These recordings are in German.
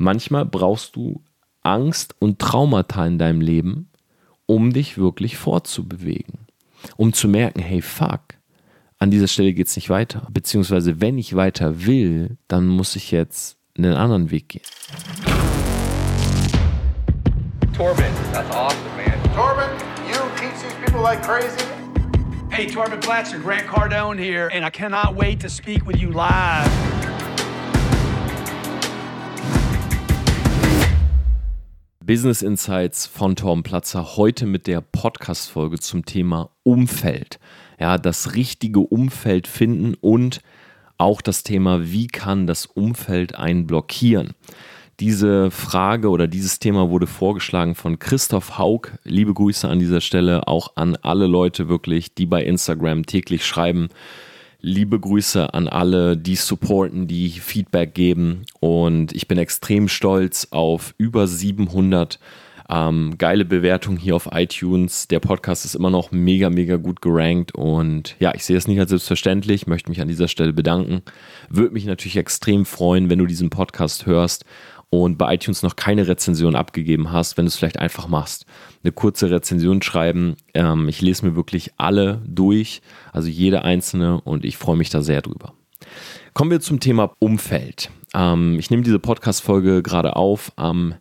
manchmal brauchst du Angst und Traumata in deinem Leben, um dich wirklich fortzubewegen. Um zu merken, hey, fuck, an dieser Stelle geht es nicht weiter. Beziehungsweise, wenn ich weiter will, dann muss ich jetzt einen anderen Weg gehen. Torben, that's awesome, man. Torben, you teach these people like crazy. Hey, Torben Platzer, Grant Cardone here, and I cannot wait to speak with you live. Business Insights von Torben Platzer heute mit der Podcast-Folge zum Thema Umfeld. Ja, das richtige Umfeld finden und auch das Thema, wie kann das Umfeld einen blockieren? Diese Frage oder dieses Thema wurde vorgeschlagen von Christoph Haug. Liebe Grüße an dieser Stelle auch an alle Leute wirklich, die bei Instagram täglich schreiben. Liebe Grüße an alle, die supporten, die Feedback geben. Und ich bin extrem stolz auf über 700 ähm, geile Bewertungen hier auf iTunes. Der Podcast ist immer noch mega, mega gut gerankt. Und ja, ich sehe es nicht als selbstverständlich, möchte mich an dieser Stelle bedanken. Würde mich natürlich extrem freuen, wenn du diesen Podcast hörst und bei iTunes noch keine Rezension abgegeben hast, wenn du es vielleicht einfach machst. Eine kurze Rezension schreiben. Ähm, ich lese mir wirklich alle durch, also jede einzelne und ich freue mich da sehr drüber. Kommen wir zum Thema Umfeld. Ähm, ich nehme diese Podcast-Folge gerade auf am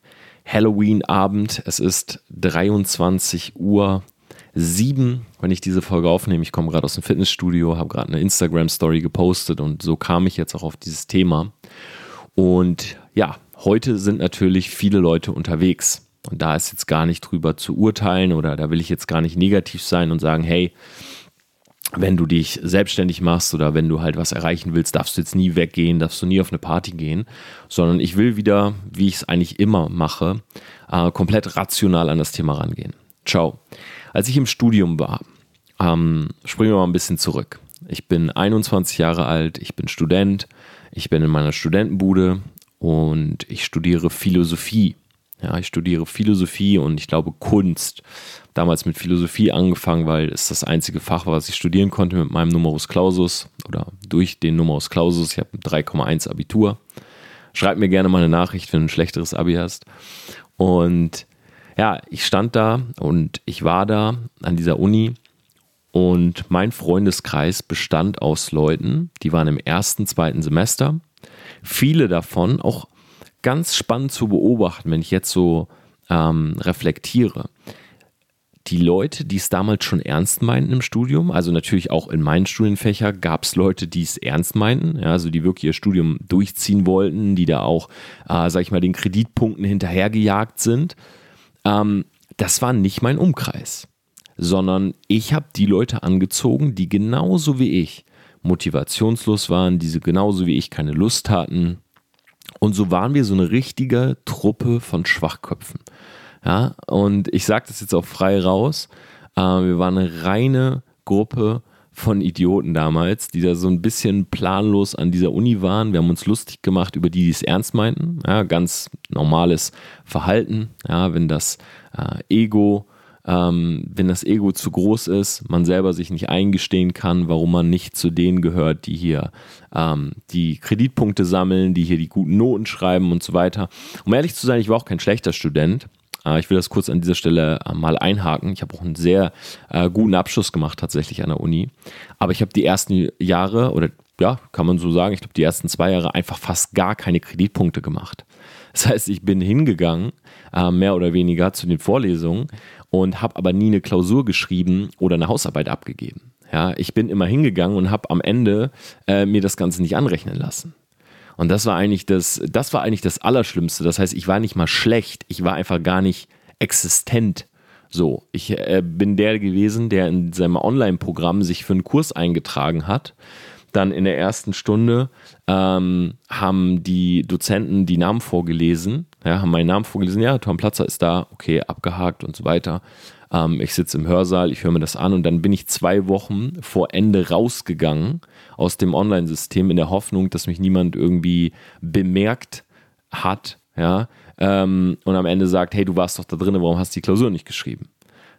Halloween-Abend. Es ist 23 Uhr 7, wenn ich diese Folge aufnehme. Ich komme gerade aus dem Fitnessstudio, habe gerade eine Instagram-Story gepostet und so kam ich jetzt auch auf dieses Thema. Und ja, Heute sind natürlich viele Leute unterwegs. Und da ist jetzt gar nicht drüber zu urteilen oder da will ich jetzt gar nicht negativ sein und sagen, hey, wenn du dich selbstständig machst oder wenn du halt was erreichen willst, darfst du jetzt nie weggehen, darfst du nie auf eine Party gehen, sondern ich will wieder, wie ich es eigentlich immer mache, äh, komplett rational an das Thema rangehen. Ciao. Als ich im Studium war, ähm, springen wir mal ein bisschen zurück. Ich bin 21 Jahre alt, ich bin Student, ich bin in meiner Studentenbude, und ich studiere Philosophie. Ja, ich studiere Philosophie und ich glaube Kunst. Damals mit Philosophie angefangen, weil es das einzige Fach war, was ich studieren konnte mit meinem Numerus Clausus oder durch den Numerus Clausus. Ich habe 3,1 Abitur. Schreib mir gerne mal eine Nachricht, wenn du ein schlechteres Abi hast. Und ja, ich stand da und ich war da an dieser Uni und mein Freundeskreis bestand aus Leuten, die waren im ersten, zweiten Semester viele davon auch ganz spannend zu beobachten, wenn ich jetzt so ähm, reflektiere. Die Leute, die es damals schon ernst meinten im Studium, also natürlich auch in meinen Studienfächer gab es Leute, die es ernst meinten, ja, also die wirklich ihr Studium durchziehen wollten, die da auch, äh, sag ich mal, den Kreditpunkten hinterhergejagt sind. Ähm, das war nicht mein Umkreis, sondern ich habe die Leute angezogen, die genauso wie ich motivationslos waren, diese genauso wie ich keine Lust hatten. Und so waren wir so eine richtige Truppe von Schwachköpfen. Ja, und ich sage das jetzt auch frei raus. Äh, wir waren eine reine Gruppe von Idioten damals, die da so ein bisschen planlos an dieser Uni waren. Wir haben uns lustig gemacht über die, die es ernst meinten. Ja, ganz normales Verhalten. Ja, wenn das äh, Ego ähm, wenn das Ego zu groß ist, man selber sich nicht eingestehen kann, warum man nicht zu denen gehört, die hier ähm, die Kreditpunkte sammeln, die hier die guten Noten schreiben und so weiter. Um ehrlich zu sein, ich war auch kein schlechter Student. Äh, ich will das kurz an dieser Stelle äh, mal einhaken. Ich habe auch einen sehr äh, guten Abschluss gemacht tatsächlich an der Uni. Aber ich habe die ersten Jahre oder ja, kann man so sagen, ich glaube die ersten zwei Jahre einfach fast gar keine Kreditpunkte gemacht. Das heißt, ich bin hingegangen, äh, mehr oder weniger zu den Vorlesungen und habe aber nie eine Klausur geschrieben oder eine Hausarbeit abgegeben. Ja, ich bin immer hingegangen und habe am Ende äh, mir das Ganze nicht anrechnen lassen. Und das war eigentlich das, das war eigentlich das Allerschlimmste. Das heißt, ich war nicht mal schlecht, ich war einfach gar nicht existent. So, ich äh, bin der gewesen, der in seinem Online-Programm sich für einen Kurs eingetragen hat. Dann in der ersten Stunde ähm, haben die Dozenten die Namen vorgelesen ja, haben meinen Namen vorgelesen, ja, Tom Platzer ist da, okay, abgehakt und so weiter. Ähm, ich sitze im Hörsaal, ich höre mir das an und dann bin ich zwei Wochen vor Ende rausgegangen aus dem Online-System in der Hoffnung, dass mich niemand irgendwie bemerkt hat, ja, ähm, und am Ende sagt, hey, du warst doch da drin, warum hast du die Klausur nicht geschrieben?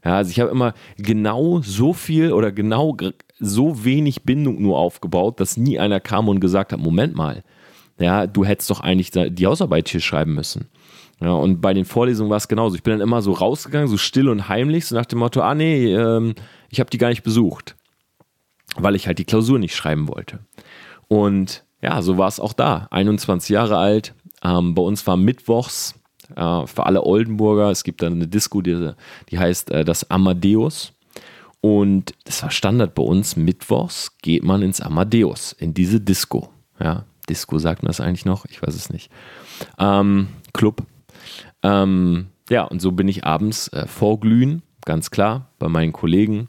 Ja, also ich habe immer genau so viel oder genau so wenig Bindung nur aufgebaut, dass nie einer kam und gesagt hat, Moment mal, ja, du hättest doch eigentlich die Hausarbeit hier schreiben müssen. Ja, und bei den Vorlesungen war es genauso. Ich bin dann immer so rausgegangen, so still und heimlich, so nach dem Motto, ah nee, ähm, ich habe die gar nicht besucht, weil ich halt die Klausur nicht schreiben wollte. Und ja, so war es auch da. 21 Jahre alt. Ähm, bei uns war mittwochs äh, für alle Oldenburger, es gibt dann eine Disco, die, die heißt äh, das Amadeus. Und das war Standard bei uns. Mittwochs geht man ins Amadeus, in diese Disco. Ja, Disco sagt man das eigentlich noch? Ich weiß es nicht. Ähm, Club. Ähm, ja, und so bin ich abends äh, vorglühen, ganz klar, bei meinen Kollegen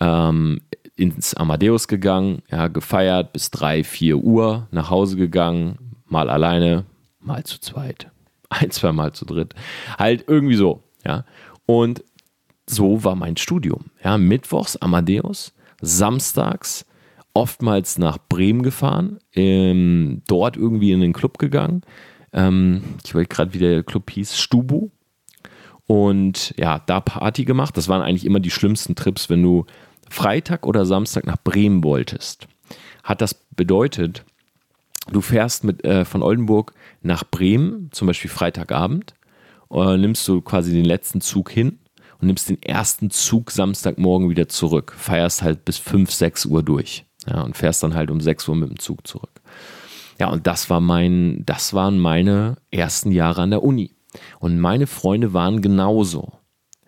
ähm, ins Amadeus gegangen, ja, gefeiert bis 3, 4 Uhr, nach Hause gegangen, mal alleine, mal zu zweit, ein, zwei Mal zu dritt. Halt irgendwie so, ja. Und so war mein Studium. Ja, mittwochs Amadeus, samstags oftmals nach Bremen gefahren, ähm, dort irgendwie in den Club gegangen. Ähm, ich weiß gerade, wie der Club hieß, Stubu. Und ja, da Party gemacht. Das waren eigentlich immer die schlimmsten Trips, wenn du Freitag oder Samstag nach Bremen wolltest. Hat das bedeutet, du fährst mit, äh, von Oldenburg nach Bremen, zum Beispiel Freitagabend, äh, nimmst du quasi den letzten Zug hin und nimmst den ersten Zug Samstagmorgen wieder zurück. Feierst halt bis 5, 6 Uhr durch. Ja, und fährst dann halt um 6 Uhr mit dem Zug zurück. Ja, und das war mein, das waren meine ersten Jahre an der Uni. Und meine Freunde waren genauso.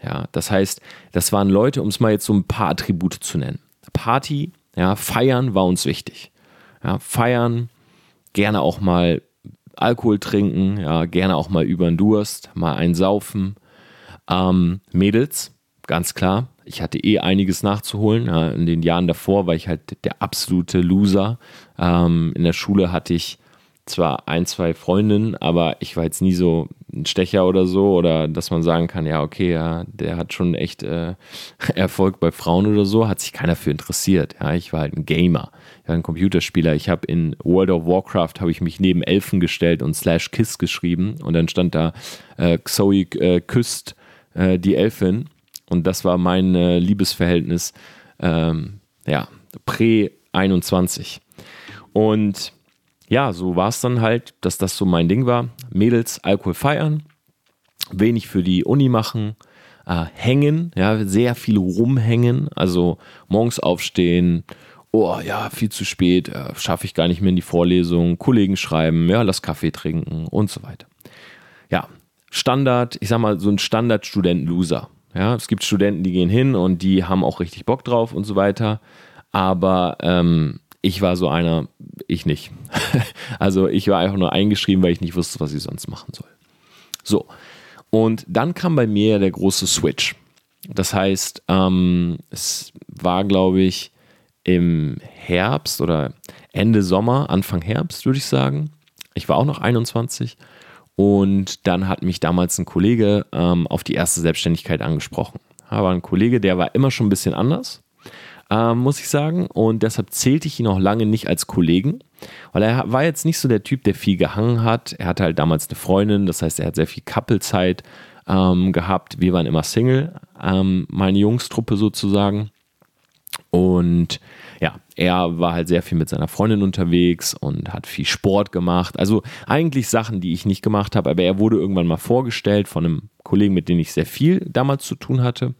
Ja, das heißt, das waren Leute, um es mal jetzt so ein paar Attribute zu nennen. Party, ja, feiern war uns wichtig. Ja, feiern, gerne auch mal Alkohol trinken, ja, gerne auch mal über den Durst, mal einsaufen. Ähm, Mädels, ganz klar. Ich hatte eh einiges nachzuholen. In den Jahren davor war ich halt der absolute Loser. Ähm, in der Schule hatte ich zwar ein, zwei Freundinnen, aber ich war jetzt nie so ein Stecher oder so oder dass man sagen kann, ja, okay, ja, der hat schon echt äh, Erfolg bei Frauen oder so, hat sich keiner für interessiert. Ja, ich war halt ein Gamer, ich war ein Computerspieler. Ich habe in World of Warcraft habe ich mich neben Elfen gestellt und Slash Kiss geschrieben und dann stand da äh, Zoe äh, küsst äh, die Elfin und das war mein äh, Liebesverhältnis, ähm, ja, Prä 21 und ja, so war es dann halt, dass das so mein Ding war. Mädels, Alkohol feiern, wenig für die Uni machen, äh, hängen, ja, sehr viel rumhängen, also morgens aufstehen, oh ja, viel zu spät, äh, schaffe ich gar nicht mehr in die Vorlesung, Kollegen schreiben, ja, lass Kaffee trinken und so weiter. Ja, Standard, ich sag mal, so ein Standard-Student-Loser. Ja, es gibt Studenten, die gehen hin und die haben auch richtig Bock drauf und so weiter. Aber ähm, ich war so einer, ich nicht. also ich war einfach nur eingeschrieben, weil ich nicht wusste, was ich sonst machen soll. So, und dann kam bei mir der große Switch. Das heißt, ähm, es war, glaube ich, im Herbst oder Ende Sommer, Anfang Herbst, würde ich sagen. Ich war auch noch 21 und dann hat mich damals ein Kollege ähm, auf die erste Selbstständigkeit angesprochen. Aber ein Kollege, der war immer schon ein bisschen anders ähm, muss ich sagen. Und deshalb zählte ich ihn auch lange nicht als Kollegen, weil er war jetzt nicht so der Typ, der viel gehangen hat. Er hatte halt damals eine Freundin, das heißt, er hat sehr viel Couplezeit ähm, gehabt. Wir waren immer Single, ähm, meine Jungstruppe sozusagen. Und ja, er war halt sehr viel mit seiner Freundin unterwegs und hat viel Sport gemacht. Also eigentlich Sachen, die ich nicht gemacht habe, aber er wurde irgendwann mal vorgestellt von einem Kollegen, mit dem ich sehr viel damals zu tun hatte.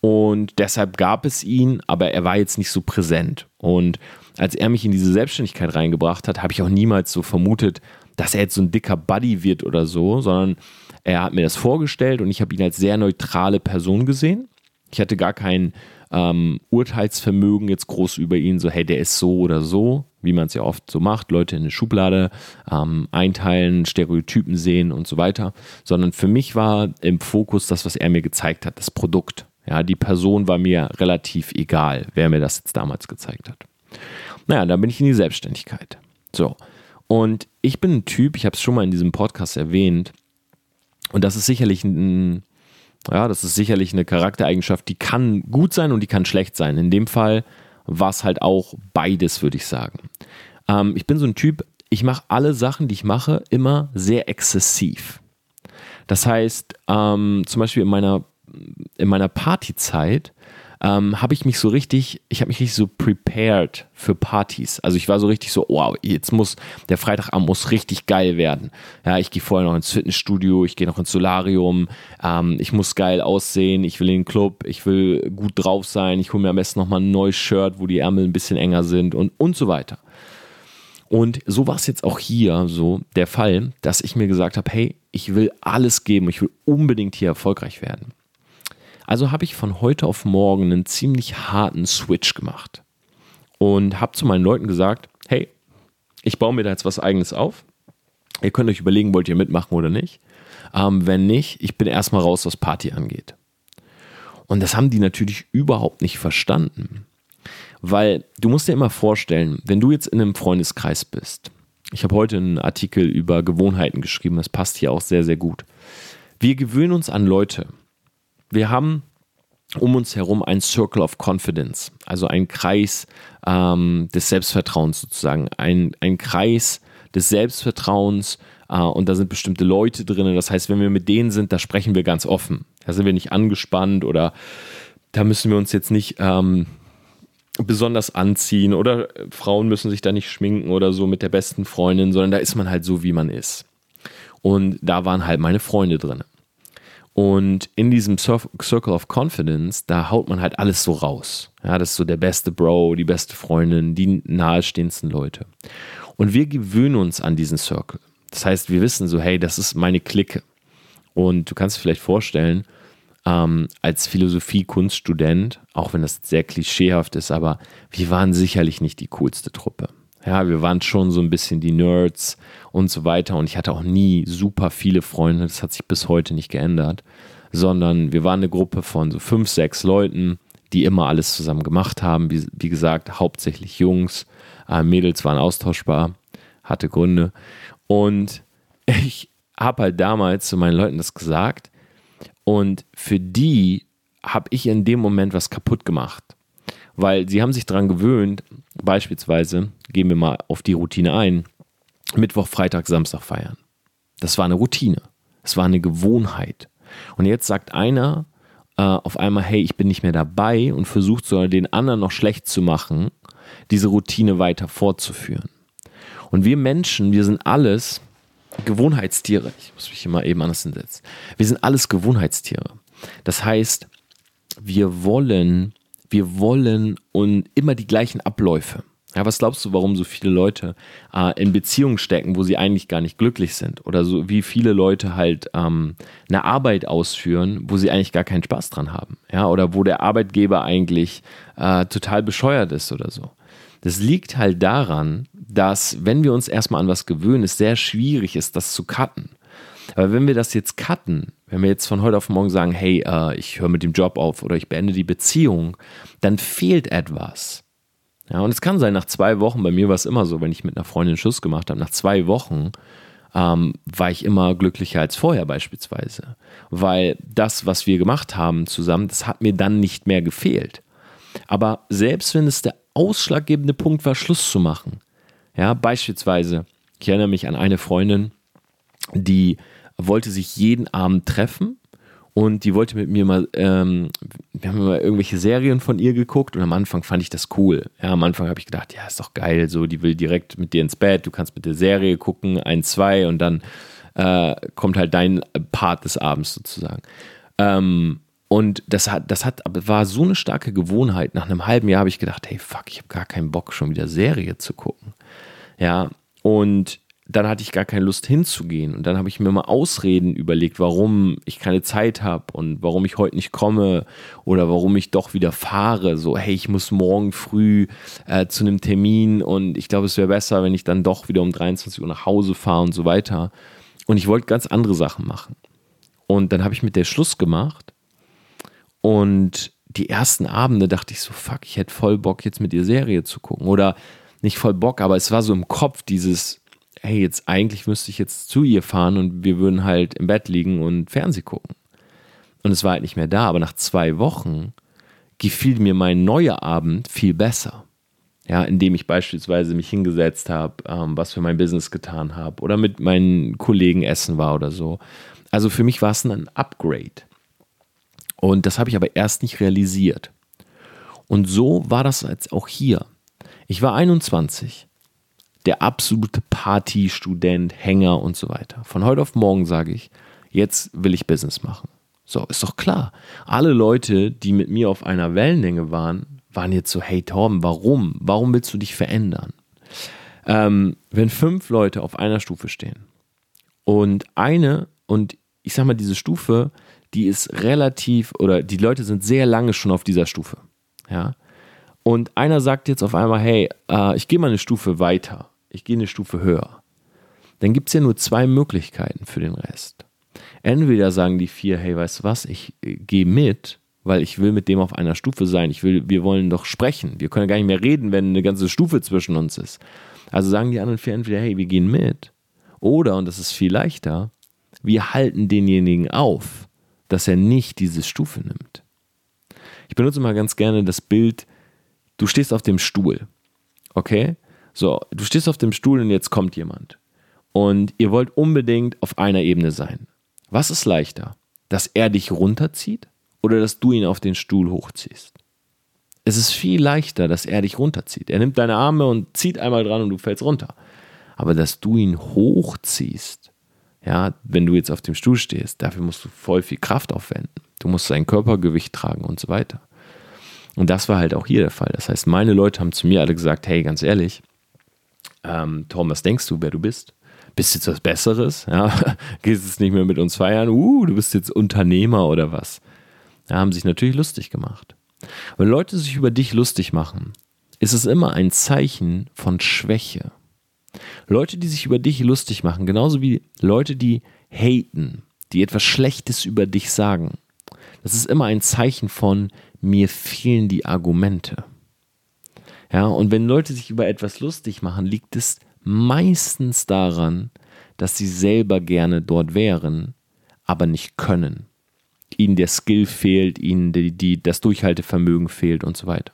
Und deshalb gab es ihn, aber er war jetzt nicht so präsent. Und als er mich in diese Selbstständigkeit reingebracht hat, habe ich auch niemals so vermutet, dass er jetzt so ein dicker Buddy wird oder so, sondern er hat mir das vorgestellt und ich habe ihn als sehr neutrale Person gesehen. Ich hatte gar kein ähm, Urteilsvermögen jetzt groß über ihn, so hey, der ist so oder so, wie man es ja oft so macht, Leute in eine Schublade ähm, einteilen, Stereotypen sehen und so weiter, sondern für mich war im Fokus das, was er mir gezeigt hat, das Produkt. Ja, die Person war mir relativ egal, wer mir das jetzt damals gezeigt hat. Naja, dann bin ich in die Selbstständigkeit. So. Und ich bin ein Typ, ich habe es schon mal in diesem Podcast erwähnt, und das ist sicherlich ein, ja, das ist sicherlich eine Charaktereigenschaft, die kann gut sein und die kann schlecht sein. In dem Fall war es halt auch beides, würde ich sagen. Ähm, ich bin so ein Typ, ich mache alle Sachen, die ich mache, immer sehr exzessiv. Das heißt, ähm, zum Beispiel in meiner, in meiner Partyzeit ähm, habe ich mich so richtig, ich habe mich richtig so prepared für Partys. Also ich war so richtig so, wow, jetzt muss, der Freitagabend muss richtig geil werden. Ja, ich gehe vorher noch ins Fitnessstudio, ich gehe noch ins Solarium, ähm, ich muss geil aussehen, ich will in den Club, ich will gut drauf sein, ich hole mir am besten nochmal ein neues Shirt, wo die Ärmel ein bisschen enger sind und, und so weiter. Und so war es jetzt auch hier so der Fall, dass ich mir gesagt habe, hey, ich will alles geben, ich will unbedingt hier erfolgreich werden. Also habe ich von heute auf morgen einen ziemlich harten Switch gemacht und habe zu meinen Leuten gesagt, hey, ich baue mir da jetzt was eigenes auf. Ihr könnt euch überlegen, wollt ihr mitmachen oder nicht. Ähm, wenn nicht, ich bin erstmal raus, was Party angeht. Und das haben die natürlich überhaupt nicht verstanden. Weil du musst dir immer vorstellen, wenn du jetzt in einem Freundeskreis bist, ich habe heute einen Artikel über Gewohnheiten geschrieben, das passt hier auch sehr, sehr gut. Wir gewöhnen uns an Leute. Wir haben um uns herum ein Circle of Confidence, also ein Kreis ähm, des Selbstvertrauens sozusagen, ein, ein Kreis des Selbstvertrauens äh, und da sind bestimmte Leute drin. Das heißt, wenn wir mit denen sind, da sprechen wir ganz offen. Da sind wir nicht angespannt oder da müssen wir uns jetzt nicht ähm, besonders anziehen oder Frauen müssen sich da nicht schminken oder so mit der besten Freundin, sondern da ist man halt so, wie man ist. Und da waren halt meine Freunde drin. Und in diesem Circle of Confidence, da haut man halt alles so raus. Ja, das ist so der beste Bro, die beste Freundin, die nahestehendsten Leute. Und wir gewöhnen uns an diesen Circle. Das heißt, wir wissen so, hey, das ist meine Clique. Und du kannst dir vielleicht vorstellen, ähm, als Philosophie-Kunststudent, auch wenn das sehr klischeehaft ist, aber wir waren sicherlich nicht die coolste Truppe. Ja, wir waren schon so ein bisschen die Nerds und so weiter. Und ich hatte auch nie super viele Freunde. Das hat sich bis heute nicht geändert. Sondern wir waren eine Gruppe von so fünf, sechs Leuten, die immer alles zusammen gemacht haben. Wie, wie gesagt, hauptsächlich Jungs. Äh, Mädels waren austauschbar, hatte Gründe. Und ich habe halt damals zu meinen Leuten das gesagt. Und für die habe ich in dem Moment was kaputt gemacht. Weil sie haben sich daran gewöhnt, beispielsweise, gehen wir mal auf die Routine ein, Mittwoch, Freitag, Samstag feiern. Das war eine Routine. Es war eine Gewohnheit. Und jetzt sagt einer äh, auf einmal, hey, ich bin nicht mehr dabei und versucht sogar den anderen noch schlecht zu machen, diese Routine weiter fortzuführen. Und wir Menschen, wir sind alles Gewohnheitstiere. Ich muss mich immer eben anders hinsetzen. Wir sind alles Gewohnheitstiere. Das heißt, wir wollen, wir wollen und immer die gleichen Abläufe. Ja, was glaubst du, warum so viele Leute äh, in Beziehungen stecken, wo sie eigentlich gar nicht glücklich sind? Oder so wie viele Leute halt ähm, eine Arbeit ausführen, wo sie eigentlich gar keinen Spaß dran haben? Ja, oder wo der Arbeitgeber eigentlich äh, total bescheuert ist oder so. Das liegt halt daran, dass, wenn wir uns erstmal an was gewöhnen, es sehr schwierig ist, das zu cutten. Aber wenn wir das jetzt cutten, wenn wir jetzt von heute auf morgen sagen, hey, äh, ich höre mit dem Job auf oder ich beende die Beziehung, dann fehlt etwas. Ja, und es kann sein, nach zwei Wochen, bei mir war es immer so, wenn ich mit einer Freundin Schuss gemacht habe, nach zwei Wochen ähm, war ich immer glücklicher als vorher beispielsweise. Weil das, was wir gemacht haben zusammen, das hat mir dann nicht mehr gefehlt. Aber selbst wenn es der ausschlaggebende Punkt war, Schluss zu machen, ja, beispielsweise, ich erinnere mich an eine Freundin, die wollte sich jeden Abend treffen und die wollte mit mir mal, ähm, wir haben mal irgendwelche Serien von ihr geguckt und am Anfang fand ich das cool. Ja, am Anfang habe ich gedacht, ja, ist doch geil, so, die will direkt mit dir ins Bett, du kannst mit der Serie gucken, ein, zwei und dann äh, kommt halt dein Part des Abends sozusagen. Ähm, und das hat, das hat, war so eine starke Gewohnheit. Nach einem halben Jahr habe ich gedacht, hey, fuck, ich habe gar keinen Bock, schon wieder Serie zu gucken. Ja, und dann hatte ich gar keine Lust hinzugehen. Und dann habe ich mir mal Ausreden überlegt, warum ich keine Zeit habe und warum ich heute nicht komme oder warum ich doch wieder fahre. So, hey, ich muss morgen früh äh, zu einem Termin und ich glaube, es wäre besser, wenn ich dann doch wieder um 23 Uhr nach Hause fahre und so weiter. Und ich wollte ganz andere Sachen machen. Und dann habe ich mit der Schluss gemacht. Und die ersten Abende dachte ich so, fuck, ich hätte voll Bock, jetzt mit ihr Serie zu gucken. Oder nicht voll Bock, aber es war so im Kopf dieses, hey, jetzt eigentlich müsste ich jetzt zu ihr fahren und wir würden halt im Bett liegen und Fernseh gucken. Und es war halt nicht mehr da, aber nach zwei Wochen gefiel mir mein neuer Abend viel besser. Ja, indem ich beispielsweise mich hingesetzt habe, ähm, was für mein Business getan habe oder mit meinen Kollegen essen war oder so. Also für mich war es ein Upgrade. Und das habe ich aber erst nicht realisiert. Und so war das jetzt auch hier. Ich war 21, der absolute Party-Student, Hänger und so weiter. Von heute auf morgen sage ich, jetzt will ich Business machen. So, ist doch klar. Alle Leute, die mit mir auf einer Wellenlänge waren, waren jetzt so, hey Torben, warum? Warum willst du dich verändern? Ähm, wenn fünf Leute auf einer Stufe stehen und eine, und ich sag mal, diese Stufe, die ist relativ, oder die Leute sind sehr lange schon auf dieser Stufe. Ja. Und einer sagt jetzt auf einmal, hey, äh, ich gehe mal eine Stufe weiter, ich gehe eine Stufe höher. Dann gibt es ja nur zwei Möglichkeiten für den Rest. Entweder sagen die vier, hey, weißt du was, ich äh, gehe mit, weil ich will mit dem auf einer Stufe sein. Ich will, wir wollen doch sprechen. Wir können gar nicht mehr reden, wenn eine ganze Stufe zwischen uns ist. Also sagen die anderen vier entweder, hey, wir gehen mit. Oder, und das ist viel leichter, wir halten denjenigen auf, dass er nicht diese Stufe nimmt. Ich benutze mal ganz gerne das Bild, du stehst auf dem Stuhl. Okay? So, du stehst auf dem Stuhl und jetzt kommt jemand. Und ihr wollt unbedingt auf einer Ebene sein. Was ist leichter? Dass er dich runterzieht oder dass du ihn auf den Stuhl hochziehst? Es ist viel leichter, dass er dich runterzieht. Er nimmt deine Arme und zieht einmal dran und du fällst runter. Aber dass du ihn hochziehst, ja, wenn du jetzt auf dem Stuhl stehst, dafür musst du voll viel Kraft aufwenden. Du musst sein Körpergewicht tragen und so weiter. Und das war halt auch hier der Fall. Das heißt, meine Leute haben zu mir alle gesagt, hey, ganz ehrlich, ähm, Tom, was denkst du, wer du bist? Bist du jetzt was Besseres? Ja? Gehst jetzt nicht mehr mit uns feiern? Uh, du bist jetzt Unternehmer oder was? Ja, haben sich natürlich lustig gemacht. Wenn Leute sich über dich lustig machen, ist es immer ein Zeichen von Schwäche. Leute, die sich über dich lustig machen, genauso wie Leute, die haten, die etwas Schlechtes über dich sagen, das ist immer ein Zeichen von mir fehlen die Argumente. Ja, und wenn Leute sich über etwas lustig machen, liegt es meistens daran, dass sie selber gerne dort wären, aber nicht können. Ihnen der Skill fehlt, ihnen die, die, das Durchhaltevermögen fehlt und so weiter.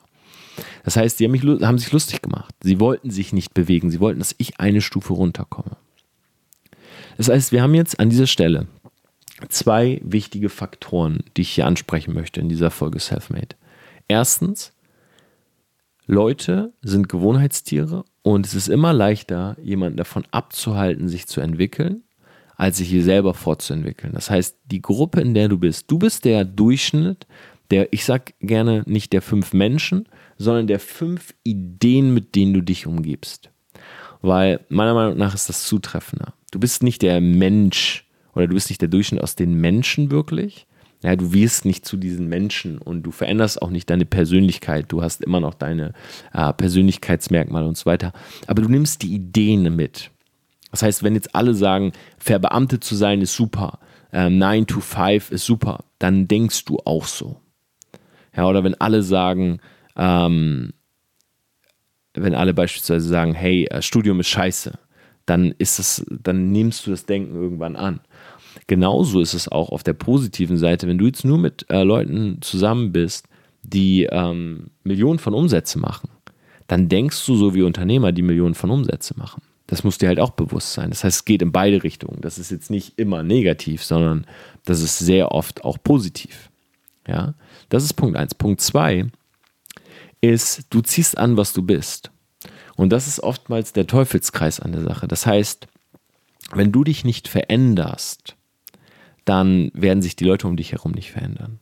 Das heißt, sie haben, mich, haben sich lustig gemacht. Sie wollten sich nicht bewegen. Sie wollten, dass ich eine Stufe runterkomme. Das heißt, wir haben jetzt an dieser Stelle zwei wichtige Faktoren, die ich hier ansprechen möchte in dieser Folge Selfmade. Erstens, Leute sind Gewohnheitstiere und es ist immer leichter, jemanden davon abzuhalten, sich zu entwickeln, als sich hier selber fortzuentwickeln. Das heißt, die Gruppe, in der du bist, du bist der Durchschnitt der, ich sag gerne nicht der fünf Menschen, sondern der fünf Ideen, mit denen du dich umgibst. Weil meiner Meinung nach ist das zutreffender. Du bist nicht der Mensch oder du bist nicht der Durchschnitt aus den Menschen wirklich, ja, du wirst nicht zu diesen Menschen und du veränderst auch nicht deine Persönlichkeit. Du hast immer noch deine äh, Persönlichkeitsmerkmale und so weiter. Aber du nimmst die Ideen mit. Das heißt, wenn jetzt alle sagen, verbeamtet zu sein ist super, äh, 9 to 5 ist super, dann denkst du auch so. Ja, oder wenn alle sagen, ähm, wenn alle beispielsweise sagen, hey, äh, Studium ist scheiße, dann ist es, dann nimmst du das Denken irgendwann an. Genauso ist es auch auf der positiven Seite, wenn du jetzt nur mit äh, Leuten zusammen bist, die ähm, Millionen von Umsätze machen, dann denkst du so wie Unternehmer, die Millionen von Umsätze machen. Das muss dir halt auch bewusst sein. Das heißt, es geht in beide Richtungen. Das ist jetzt nicht immer negativ, sondern das ist sehr oft auch positiv. Ja, das ist Punkt 1. Punkt 2 ist, du ziehst an, was du bist. Und das ist oftmals der Teufelskreis an der Sache. Das heißt, wenn du dich nicht veränderst, dann werden sich die Leute um dich herum nicht verändern.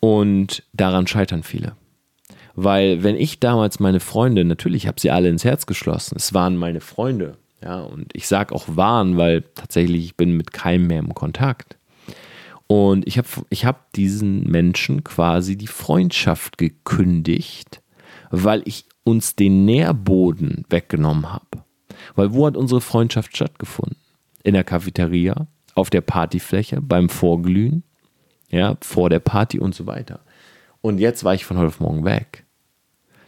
Und daran scheitern viele. Weil wenn ich damals meine Freunde, natürlich habe sie alle ins Herz geschlossen, es waren meine Freunde, ja, und ich sage auch waren, weil tatsächlich ich bin mit keinem mehr im Kontakt. Und ich habe ich hab diesen Menschen quasi die Freundschaft gekündigt, weil ich uns den Nährboden weggenommen habe. Weil wo hat unsere Freundschaft stattgefunden? In der Cafeteria, auf der Partyfläche, beim Vorglühen, ja, vor der Party und so weiter. Und jetzt war ich von heute auf morgen weg.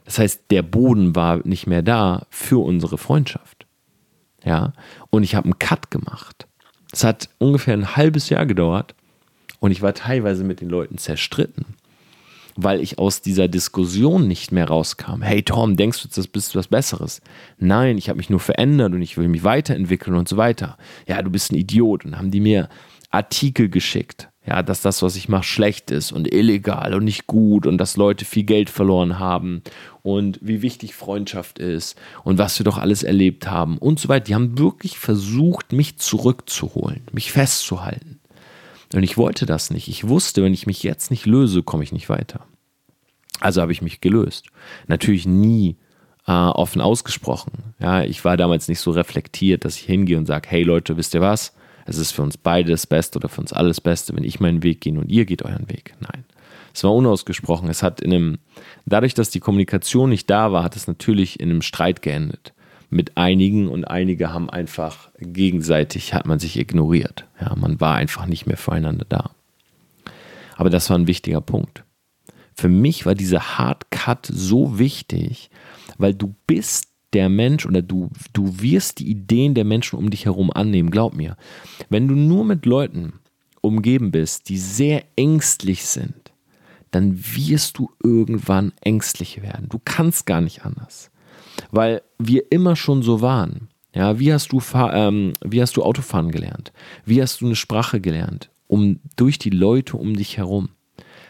Das heißt, der Boden war nicht mehr da für unsere Freundschaft. Ja, und ich habe einen Cut gemacht. Es hat ungefähr ein halbes Jahr gedauert und ich war teilweise mit den Leuten zerstritten weil ich aus dieser Diskussion nicht mehr rauskam. Hey Tom, denkst du, das bist du was Besseres? Nein, ich habe mich nur verändert und ich will mich weiterentwickeln und so weiter. Ja, du bist ein Idiot. Und haben die mir Artikel geschickt. Ja, dass das, was ich mache, schlecht ist und illegal und nicht gut und dass Leute viel Geld verloren haben und wie wichtig Freundschaft ist und was wir doch alles erlebt haben und so weiter. Die haben wirklich versucht, mich zurückzuholen, mich festzuhalten. Und ich wollte das nicht. Ich wusste, wenn ich mich jetzt nicht löse, komme ich nicht weiter. Also habe ich mich gelöst. Natürlich nie äh, offen ausgesprochen. Ja, ich war damals nicht so reflektiert, dass ich hingehe und sage, hey Leute, wisst ihr was? Es ist für uns beide das Beste oder für uns alles Beste, wenn ich meinen Weg gehe und ihr geht euren Weg. Nein. Es war unausgesprochen. Es hat in einem, dadurch, dass die Kommunikation nicht da war, hat es natürlich in einem Streit geendet. Mit einigen und einige haben einfach gegenseitig, hat man sich ignoriert. Ja, man war einfach nicht mehr füreinander da. Aber das war ein wichtiger Punkt. Für mich war dieser Hard Cut so wichtig, weil du bist der Mensch oder du, du wirst die Ideen der Menschen um dich herum annehmen, glaub mir. Wenn du nur mit Leuten umgeben bist, die sehr ängstlich sind, dann wirst du irgendwann ängstlich werden. Du kannst gar nicht anders. Weil wir immer schon so waren. Ja, wie hast du, ähm, wie hast du Autofahren gelernt? Wie hast du eine Sprache gelernt? Um, durch die Leute um dich herum.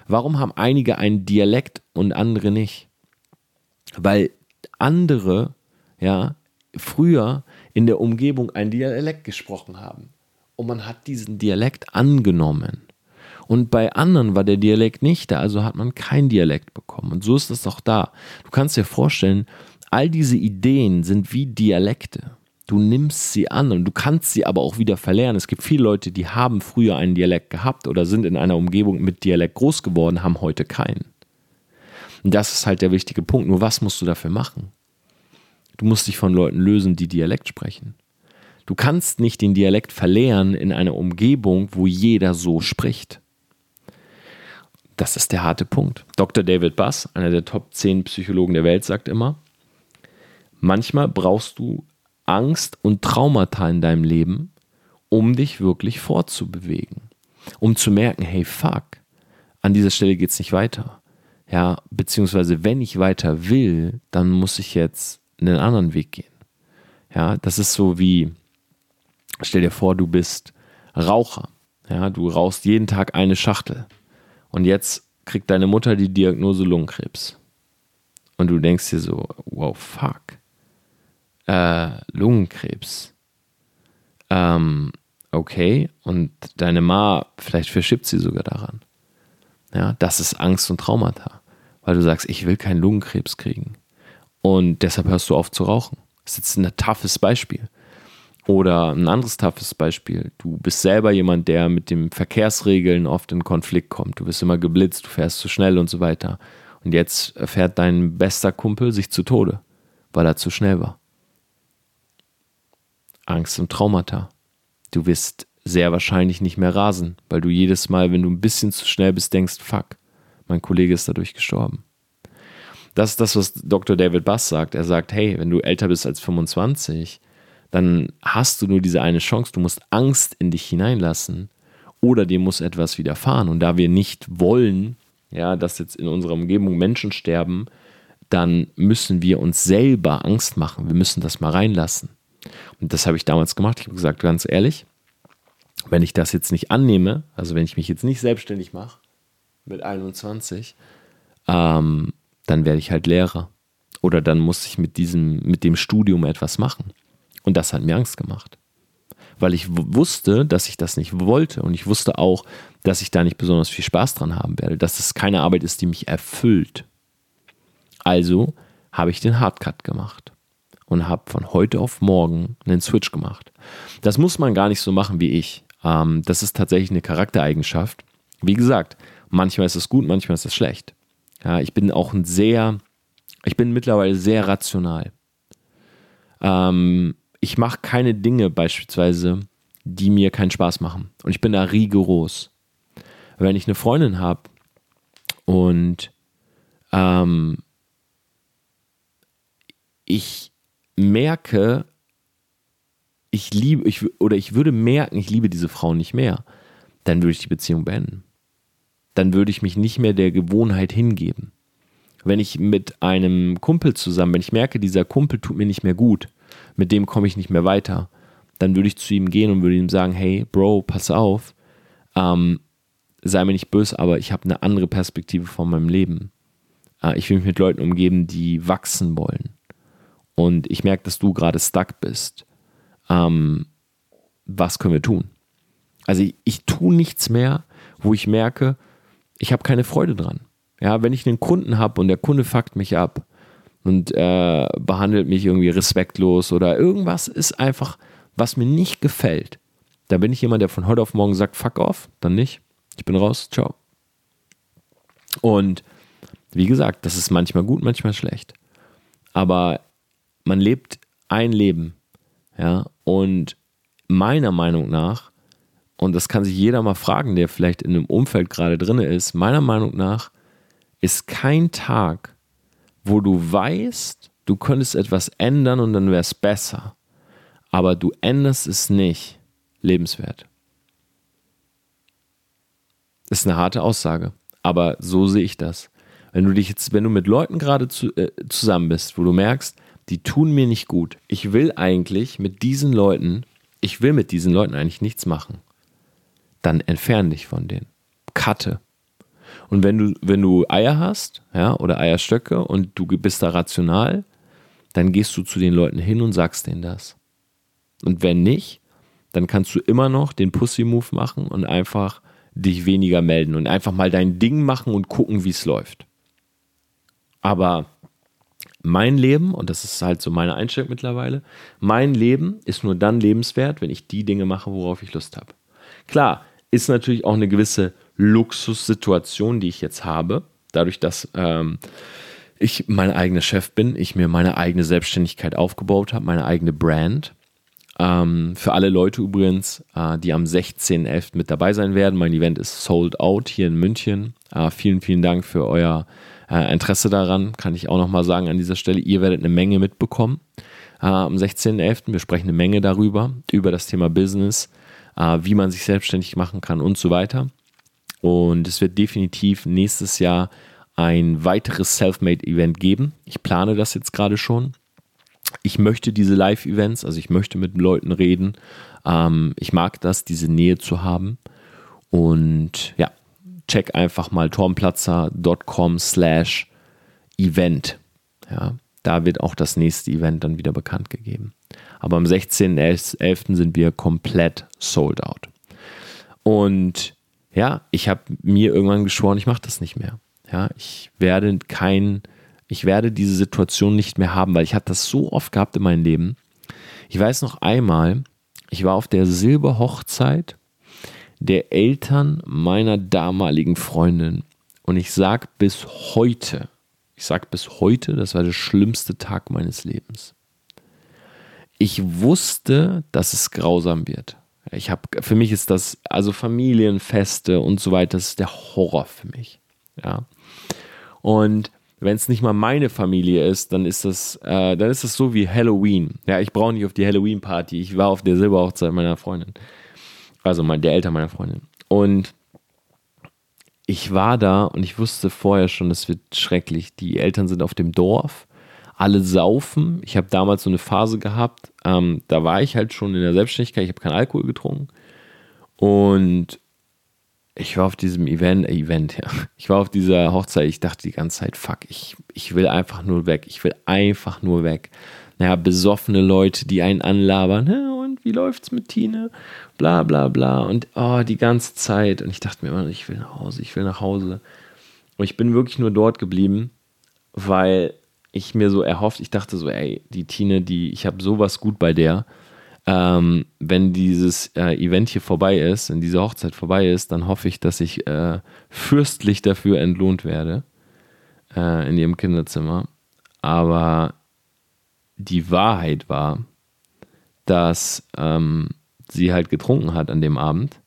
Warum haben einige einen Dialekt und andere nicht? Weil andere, ja, früher in der Umgebung einen Dialekt gesprochen haben. Und man hat diesen Dialekt angenommen. Und bei anderen war der Dialekt nicht da, also hat man keinen Dialekt bekommen. Und so ist es auch da. Du kannst dir vorstellen, all diese Ideen sind wie Dialekte. Du nimmst sie an und du kannst sie aber auch wieder verlernen. Es gibt viele Leute, die haben früher einen Dialekt gehabt oder sind in einer Umgebung mit Dialekt groß geworden, haben heute keinen. Und das ist halt der wichtige Punkt. Nur was musst du dafür machen? Du musst dich von Leuten lösen, die Dialekt sprechen. Du kannst nicht den Dialekt verlernen in einer Umgebung, wo jeder so spricht. Das ist der harte Punkt. Dr. David Bass, einer der Top 10 Psychologen der Welt, sagt immer, manchmal brauchst du Angst und Traumata in deinem Leben, um dich wirklich fortzubewegen. Um zu merken, hey, fuck, an dieser Stelle geht es nicht weiter. Ja, beziehungsweise wenn ich weiter will, dann muss ich jetzt einen anderen Weg gehen. Ja, das ist so wie, stell dir vor, du bist Raucher. Ja, du rauchst jeden Tag eine Schachtel. Und jetzt kriegt deine Mutter die Diagnose Lungenkrebs. Und du denkst dir so, wow, fuck. Äh, Lungenkrebs. Ähm, okay. Und deine Ma, vielleicht verschippt sie sogar daran. Ja, das ist Angst und Traumata. Weil du sagst, ich will keinen Lungenkrebs kriegen. Und deshalb hörst du auf zu rauchen. Das ist jetzt ein toughes Beispiel. Oder ein anderes toughes Beispiel. Du bist selber jemand, der mit den Verkehrsregeln oft in Konflikt kommt. Du bist immer geblitzt, du fährst zu schnell und so weiter. Und jetzt fährt dein bester Kumpel sich zu Tode, weil er zu schnell war. Angst und Traumata. Du wirst sehr wahrscheinlich nicht mehr rasen, weil du jedes Mal, wenn du ein bisschen zu schnell bist, denkst, fuck, mein Kollege ist dadurch gestorben. Das ist das, was Dr. David Bass sagt. Er sagt, hey, wenn du älter bist als 25, dann hast du nur diese eine Chance. Du musst Angst in dich hineinlassen oder dir muss etwas widerfahren. Und da wir nicht wollen, ja, dass jetzt in unserer Umgebung Menschen sterben, dann müssen wir uns selber Angst machen. Wir müssen das mal reinlassen. Und das habe ich damals gemacht. Ich habe gesagt, ganz ehrlich, wenn ich das jetzt nicht annehme, also wenn ich mich jetzt nicht selbstständig mache mit 21, ähm, dann werde ich halt Lehrer. Oder dann muss ich mit diesem, mit dem Studium etwas machen. Und das hat mir Angst gemacht. Weil ich wusste, dass ich das nicht wollte. Und ich wusste auch, dass ich da nicht besonders viel Spaß dran haben werde. Dass es keine Arbeit ist, die mich erfüllt. Also habe ich den Hardcut gemacht. Und habe von heute auf morgen einen Switch gemacht. Das muss man gar nicht so machen wie ich. Ähm, das ist tatsächlich eine Charaktereigenschaft. Wie gesagt, manchmal ist es gut, manchmal ist es schlecht. Ja, ich bin auch ein sehr, ich bin mittlerweile sehr rational. Ähm, ich mache keine Dinge beispielsweise, die mir keinen Spaß machen. Und ich bin da rigoros. Wenn ich eine Freundin habe und ähm, ich merke, ich liebe, ich, oder ich würde merken, ich liebe diese Frau nicht mehr, dann würde ich die Beziehung beenden. Dann würde ich mich nicht mehr der Gewohnheit hingeben. Wenn ich mit einem Kumpel zusammen, wenn ich merke, dieser Kumpel tut mir nicht mehr gut, mit dem komme ich nicht mehr weiter, dann würde ich zu ihm gehen und würde ihm sagen, hey, Bro, pass auf, ähm, sei mir nicht böse, aber ich habe eine andere Perspektive von meinem Leben. Äh, ich will mich mit Leuten umgeben, die wachsen wollen. Und ich merke, dass du gerade stuck bist. Ähm, was können wir tun? Also ich, ich tue nichts mehr, wo ich merke, ich habe keine Freude dran. Ja, wenn ich einen Kunden habe und der Kunde fuckt mich ab und äh, behandelt mich irgendwie respektlos oder irgendwas ist einfach, was mir nicht gefällt, da bin ich jemand, der von heute auf morgen sagt, fuck off, dann nicht. Ich bin raus, ciao. Und wie gesagt, das ist manchmal gut, manchmal schlecht. Aber man lebt ein Leben, ja, und meiner Meinung nach, und das kann sich jeder mal fragen, der vielleicht in einem Umfeld gerade drin ist, meiner Meinung nach ist kein Tag, wo du weißt, du könntest etwas ändern und dann wäre es besser, aber du änderst es nicht, lebenswert. Ist eine harte Aussage, aber so sehe ich das. Wenn du dich jetzt, wenn du mit Leuten gerade zu, äh, zusammen bist, wo du merkst, die tun mir nicht gut, ich will eigentlich mit diesen Leuten, ich will mit diesen Leuten eigentlich nichts machen, dann entferne dich von denen. Cutte. Und wenn du, wenn du Eier hast, ja, oder Eierstöcke und du bist da rational, dann gehst du zu den Leuten hin und sagst denen das. Und wenn nicht, dann kannst du immer noch den Pussy-Move machen und einfach dich weniger melden und einfach mal dein Ding machen und gucken, wie es läuft. Aber mein Leben, und das ist halt so meine Einstellung mittlerweile, mein Leben ist nur dann lebenswert, wenn ich die Dinge mache, worauf ich Lust habe. Klar, ist natürlich auch eine gewisse Luxussituation, die ich jetzt habe, dadurch, dass ähm, ich mein eigener Chef bin, ich mir meine eigene Selbstständigkeit aufgebaut habe, meine eigene Brand ähm, für alle Leute übrigens, äh, die am 16.11. mit dabei sein werden. Mein Event ist sold out hier in München. Äh, vielen, vielen Dank für euer äh, Interesse daran. Kann ich auch nochmal sagen an dieser Stelle. Ihr werdet eine Menge mitbekommen äh, am 16.11. Wir sprechen eine Menge darüber, über das Thema Business, äh, wie man sich selbstständig machen kann und so weiter. Und es wird definitiv nächstes Jahr ein weiteres Selfmade-Event geben. Ich plane das jetzt gerade schon ich möchte diese Live-Events, also ich möchte mit Leuten reden. Ähm, ich mag das, diese Nähe zu haben. Und ja, check einfach mal tormplatzer.com slash Event. Ja, da wird auch das nächste Event dann wieder bekannt gegeben. Aber am 16.11. sind wir komplett sold out. Und ja, ich habe mir irgendwann geschworen, ich mache das nicht mehr. Ja, ich werde kein ich werde diese Situation nicht mehr haben, weil ich hatte das so oft gehabt in meinem Leben. Ich weiß noch einmal, ich war auf der Silberhochzeit der Eltern meiner damaligen Freundin und ich sag bis heute, ich sag bis heute, das war der schlimmste Tag meines Lebens. Ich wusste, dass es grausam wird. Ich habe, für mich ist das, also Familienfeste und so weiter, das ist der Horror für mich. Ja. Und wenn es nicht mal meine Familie ist, dann ist das, äh, dann ist das so wie Halloween. Ja, ich brauche nicht auf die Halloween-Party. Ich war auf der Silberhochzeit meiner Freundin. Also mein, der Eltern meiner Freundin. Und ich war da und ich wusste vorher schon, das wird schrecklich. Die Eltern sind auf dem Dorf, alle saufen. Ich habe damals so eine Phase gehabt, ähm, da war ich halt schon in der Selbstständigkeit, ich habe keinen Alkohol getrunken. Und ich war auf diesem Event, äh, Event, ja. Ich war auf dieser Hochzeit, ich dachte die ganze Zeit, fuck, ich, ich will einfach nur weg. Ich will einfach nur weg. Naja, besoffene Leute, die einen anlabern, und wie läuft's mit Tine? Bla bla bla. Und oh, die ganze Zeit. Und ich dachte mir immer, ich will nach Hause, ich will nach Hause. Und ich bin wirklich nur dort geblieben, weil ich mir so erhofft, ich dachte so, ey, die Tine, die, ich habe sowas gut bei der ähm, wenn dieses äh, Event hier vorbei ist, wenn diese Hochzeit vorbei ist, dann hoffe ich, dass ich äh, fürstlich dafür entlohnt werde äh, in ihrem Kinderzimmer. Aber die Wahrheit war, dass ähm, sie halt getrunken hat an dem Abend.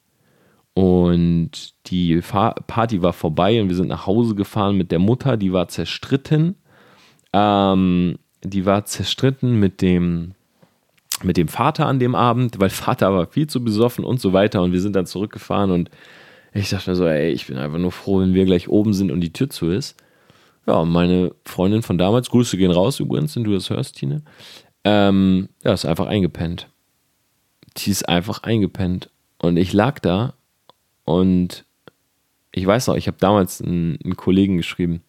Und die Fa Party war vorbei und wir sind nach Hause gefahren mit der Mutter, die war zerstritten. Ähm, die war zerstritten mit dem mit dem Vater an dem Abend, weil Vater war viel zu besoffen und so weiter. Und wir sind dann zurückgefahren und ich dachte mir so, ey, ich bin einfach nur froh, wenn wir gleich oben sind und die Tür zu ist. Ja, meine Freundin von damals, Grüße gehen raus übrigens, wenn du das hörst, Tine, ähm, ja, ist einfach eingepennt. Die ist einfach eingepennt. Und ich lag da und ich weiß noch, ich habe damals einen, einen, Kollegen geschrieben,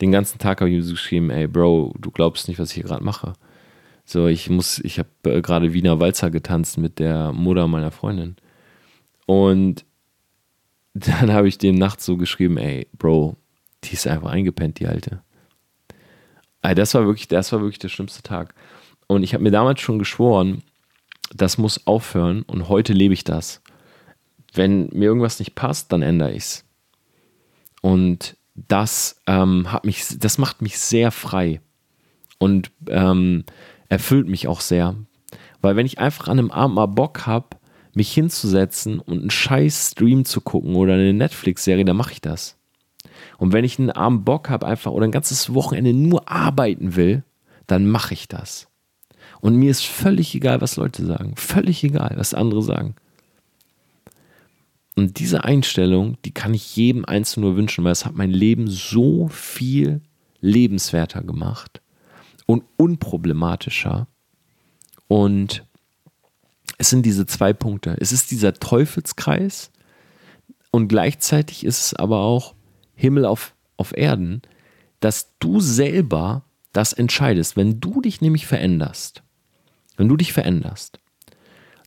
den ganzen Tag habe ich ihm geschrieben, ey Bro, du glaubst nicht, was ich hier gerade mache. So, ich muss, ich habe äh, gerade Wiener Walzer getanzt mit der Mutter meiner Freundin. Und dann habe ich dem nachts so geschrieben, ey, Bro, die ist einfach eingepennt, die Alte. Also das war wirklich, das war wirklich der schlimmste Tag. Und ich habe mir damals schon geschworen, das muss aufhören und heute lebe ich das. Wenn mir irgendwas nicht passt, dann ändere ich es. Und das ähm, hat mich, das macht mich sehr frei und ähm, erfüllt mich auch sehr. Weil wenn ich einfach an einem Abend mal Bock habe, mich hinzusetzen und einen scheiß Stream zu gucken oder eine Netflix-Serie, dann mache ich das. Und wenn ich einen Abend Bock habe, einfach oder ein ganzes Wochenende nur arbeiten will, dann mache ich das. Und mir ist völlig egal, was Leute sagen. Völlig egal, was andere sagen. Und diese Einstellung, die kann ich jedem Einzelnen nur wünschen, weil es hat mein Leben so viel lebenswerter gemacht und unproblematischer. Und es sind diese zwei Punkte. Es ist dieser Teufelskreis und gleichzeitig ist es aber auch Himmel auf, auf Erden, dass du selber das entscheidest. Wenn du dich nämlich veränderst, wenn du dich veränderst,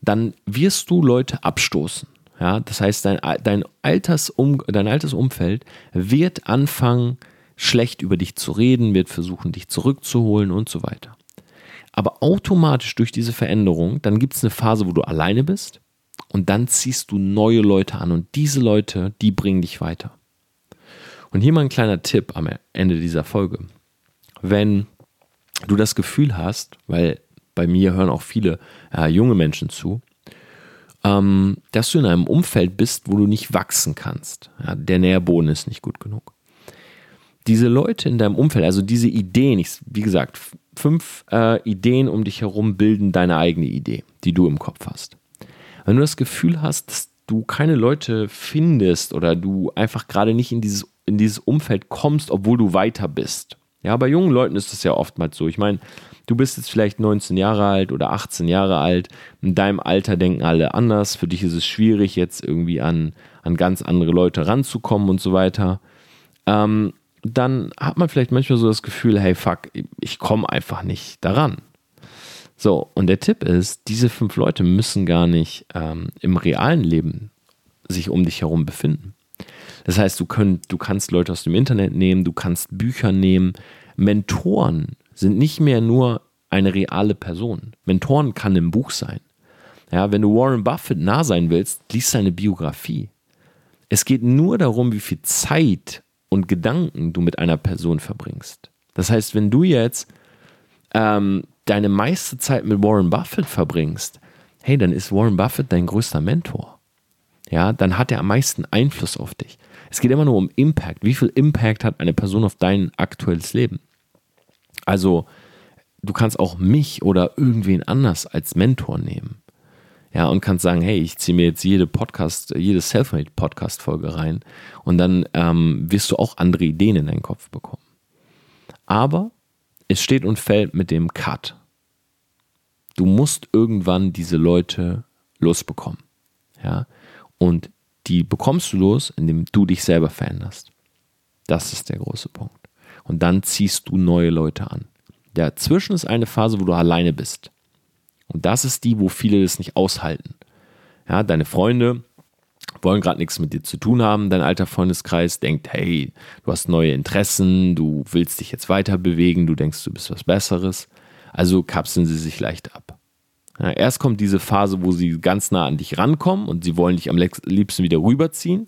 dann wirst du Leute abstoßen. Ja, das heißt, dein, dein, Altersum, dein altes Umfeld wird anfangen, schlecht über dich zu reden, wird versuchen, dich zurückzuholen und so weiter. Aber automatisch durch diese Veränderung, dann gibt es eine Phase, wo du alleine bist und dann ziehst du neue Leute an und diese Leute, die bringen dich weiter. Und hier mal ein kleiner Tipp am Ende dieser Folge. Wenn du das Gefühl hast, weil bei mir hören auch viele äh, junge Menschen zu, ähm, dass du in einem Umfeld bist, wo du nicht wachsen kannst. Ja, der Nährboden ist nicht gut genug. Diese Leute in deinem Umfeld, also diese Ideen, ich, wie gesagt, fünf äh, Ideen um dich herum bilden deine eigene Idee, die du im Kopf hast. Wenn du das Gefühl hast, dass du keine Leute findest oder du einfach gerade nicht in dieses, in dieses Umfeld kommst, obwohl du weiter bist. Ja, bei jungen Leuten ist das ja oftmals so. Ich meine, du bist jetzt vielleicht 19 Jahre alt oder 18 Jahre alt. In deinem Alter denken alle anders. Für dich ist es schwierig, jetzt irgendwie an, an ganz andere Leute ranzukommen und so weiter. Ähm, dann hat man vielleicht manchmal so das Gefühl, hey, fuck, ich komme einfach nicht daran. So, und der Tipp ist, diese fünf Leute müssen gar nicht ähm, im realen Leben sich um dich herum befinden. Das heißt, du, könnt, du kannst Leute aus dem Internet nehmen, du kannst Bücher nehmen. Mentoren sind nicht mehr nur eine reale Person. Mentoren kann ein Buch sein. Ja, wenn du Warren Buffett nah sein willst, liest seine Biografie. Es geht nur darum, wie viel Zeit und Gedanken du mit einer Person verbringst. Das heißt, wenn du jetzt ähm, deine meiste Zeit mit Warren Buffett verbringst, hey, dann ist Warren Buffett dein größter Mentor. Ja, dann hat er am meisten Einfluss auf dich. Es geht immer nur um Impact. Wie viel Impact hat eine Person auf dein aktuelles Leben? Also, du kannst auch mich oder irgendwen anders als Mentor nehmen. Ja, und kannst sagen, hey, ich ziehe mir jetzt jede Podcast, jede Selfmade-Podcast-Folge rein und dann ähm, wirst du auch andere Ideen in deinen Kopf bekommen. Aber es steht und fällt mit dem Cut. Du musst irgendwann diese Leute losbekommen. Ja, und die bekommst du los, indem du dich selber veränderst. Das ist der große Punkt. Und dann ziehst du neue Leute an. Dazwischen ist eine Phase, wo du alleine bist. Und das ist die, wo viele das nicht aushalten. Ja, deine Freunde wollen gerade nichts mit dir zu tun haben. Dein alter Freundeskreis denkt, hey, du hast neue Interessen, du willst dich jetzt weiter bewegen, du denkst, du bist was Besseres. Also kapseln sie sich leicht ab. Ja, erst kommt diese Phase, wo sie ganz nah an dich rankommen und sie wollen dich am liebsten wieder rüberziehen.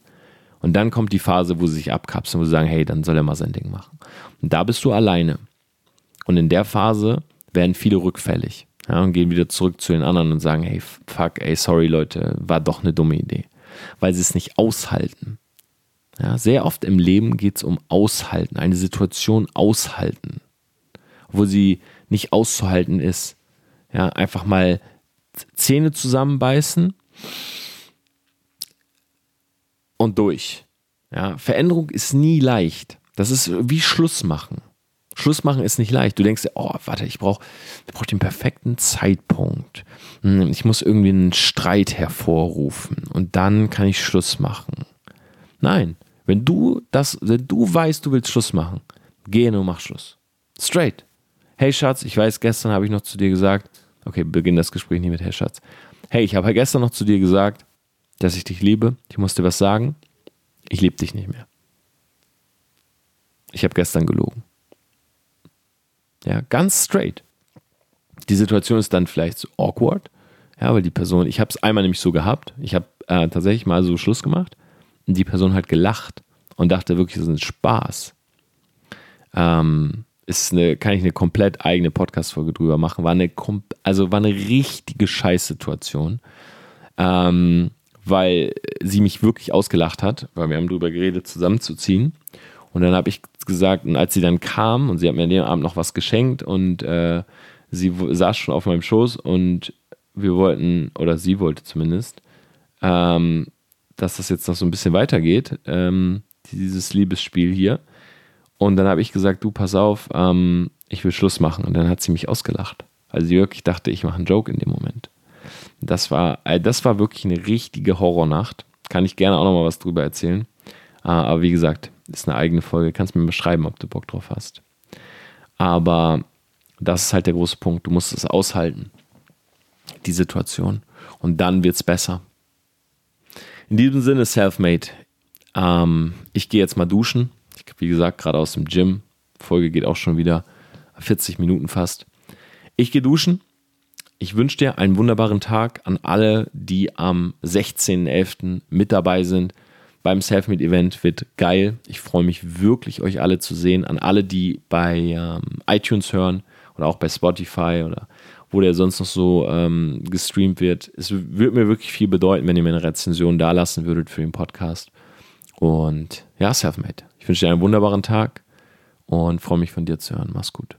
Und dann kommt die Phase, wo sie sich abkapseln, wo sie sagen, hey, dann soll er mal sein Ding machen. Und da bist du alleine. Und in der Phase werden viele rückfällig ja, und gehen wieder zurück zu den anderen und sagen, hey, fuck, ey, sorry Leute, war doch eine dumme Idee. Weil sie es nicht aushalten. Ja, sehr oft im Leben geht es um Aushalten, eine Situation aushalten, wo sie nicht auszuhalten ist. Ja, einfach mal Zähne zusammenbeißen und durch. Ja, Veränderung ist nie leicht. Das ist wie Schluss machen. Schluss machen ist nicht leicht. Du denkst oh, warte, ich brauche ich brauch den perfekten Zeitpunkt. Hm, ich muss irgendwie einen Streit hervorrufen und dann kann ich Schluss machen. Nein, Wenn du das, wenn du weißt, du willst Schluss machen, geh und mach Schluss. Straight. Hey Schatz, ich weiß, gestern habe ich noch zu dir gesagt, okay, beginn das Gespräch nicht mit Hey Schatz. Hey, ich habe gestern noch zu dir gesagt, dass ich dich liebe. Ich muss dir was sagen. Ich liebe dich nicht mehr. Ich habe gestern gelogen. Ja, ganz straight. Die Situation ist dann vielleicht so awkward, ja, weil die Person, ich habe es einmal nämlich so gehabt, ich habe äh, tatsächlich mal so Schluss gemacht und die Person hat gelacht und dachte wirklich, das ist ein Spaß. Ähm, ist eine, kann ich eine komplett eigene Podcast-Folge drüber machen. War eine, also war eine richtige Scheißsituation. Ähm, weil sie mich wirklich ausgelacht hat, weil wir haben darüber geredet, zusammenzuziehen. Und dann habe ich gesagt, und als sie dann kam und sie hat mir an dem Abend noch was geschenkt und äh, sie saß schon auf meinem Schoß und wir wollten, oder sie wollte zumindest, ähm, dass das jetzt noch so ein bisschen weitergeht, ähm, dieses Liebesspiel hier. Und dann habe ich gesagt, du pass auf, ähm, ich will Schluss machen. Und dann hat sie mich ausgelacht. Also sie wirklich dachte, ich mache einen Joke in dem Moment. Das war, äh, das war wirklich eine richtige Horrornacht. Kann ich gerne auch noch mal was drüber erzählen. Ah, aber wie gesagt, ist eine eigene Folge. Kannst mir beschreiben, ob du Bock drauf hast. Aber das ist halt der große Punkt. Du musst es aushalten, die Situation. Und dann wird es besser. In diesem Sinne, Selfmade. Ähm, ich gehe jetzt mal duschen. Wie gesagt, gerade aus dem Gym. Folge geht auch schon wieder 40 Minuten fast. Ich gehe duschen ich wünsche dir einen wunderbaren Tag an alle, die am 16.11. mit dabei sind. Beim Selfmade-Event wird geil. Ich freue mich wirklich, euch alle zu sehen. An alle, die bei ähm, iTunes hören oder auch bei Spotify oder wo der sonst noch so ähm, gestreamt wird. Es würde mir wirklich viel bedeuten, wenn ihr mir eine Rezension da lassen würdet für den Podcast. Und ja, Selfmade. Ich wünsche dir einen wunderbaren Tag und freue mich von dir zu hören. Mach's gut.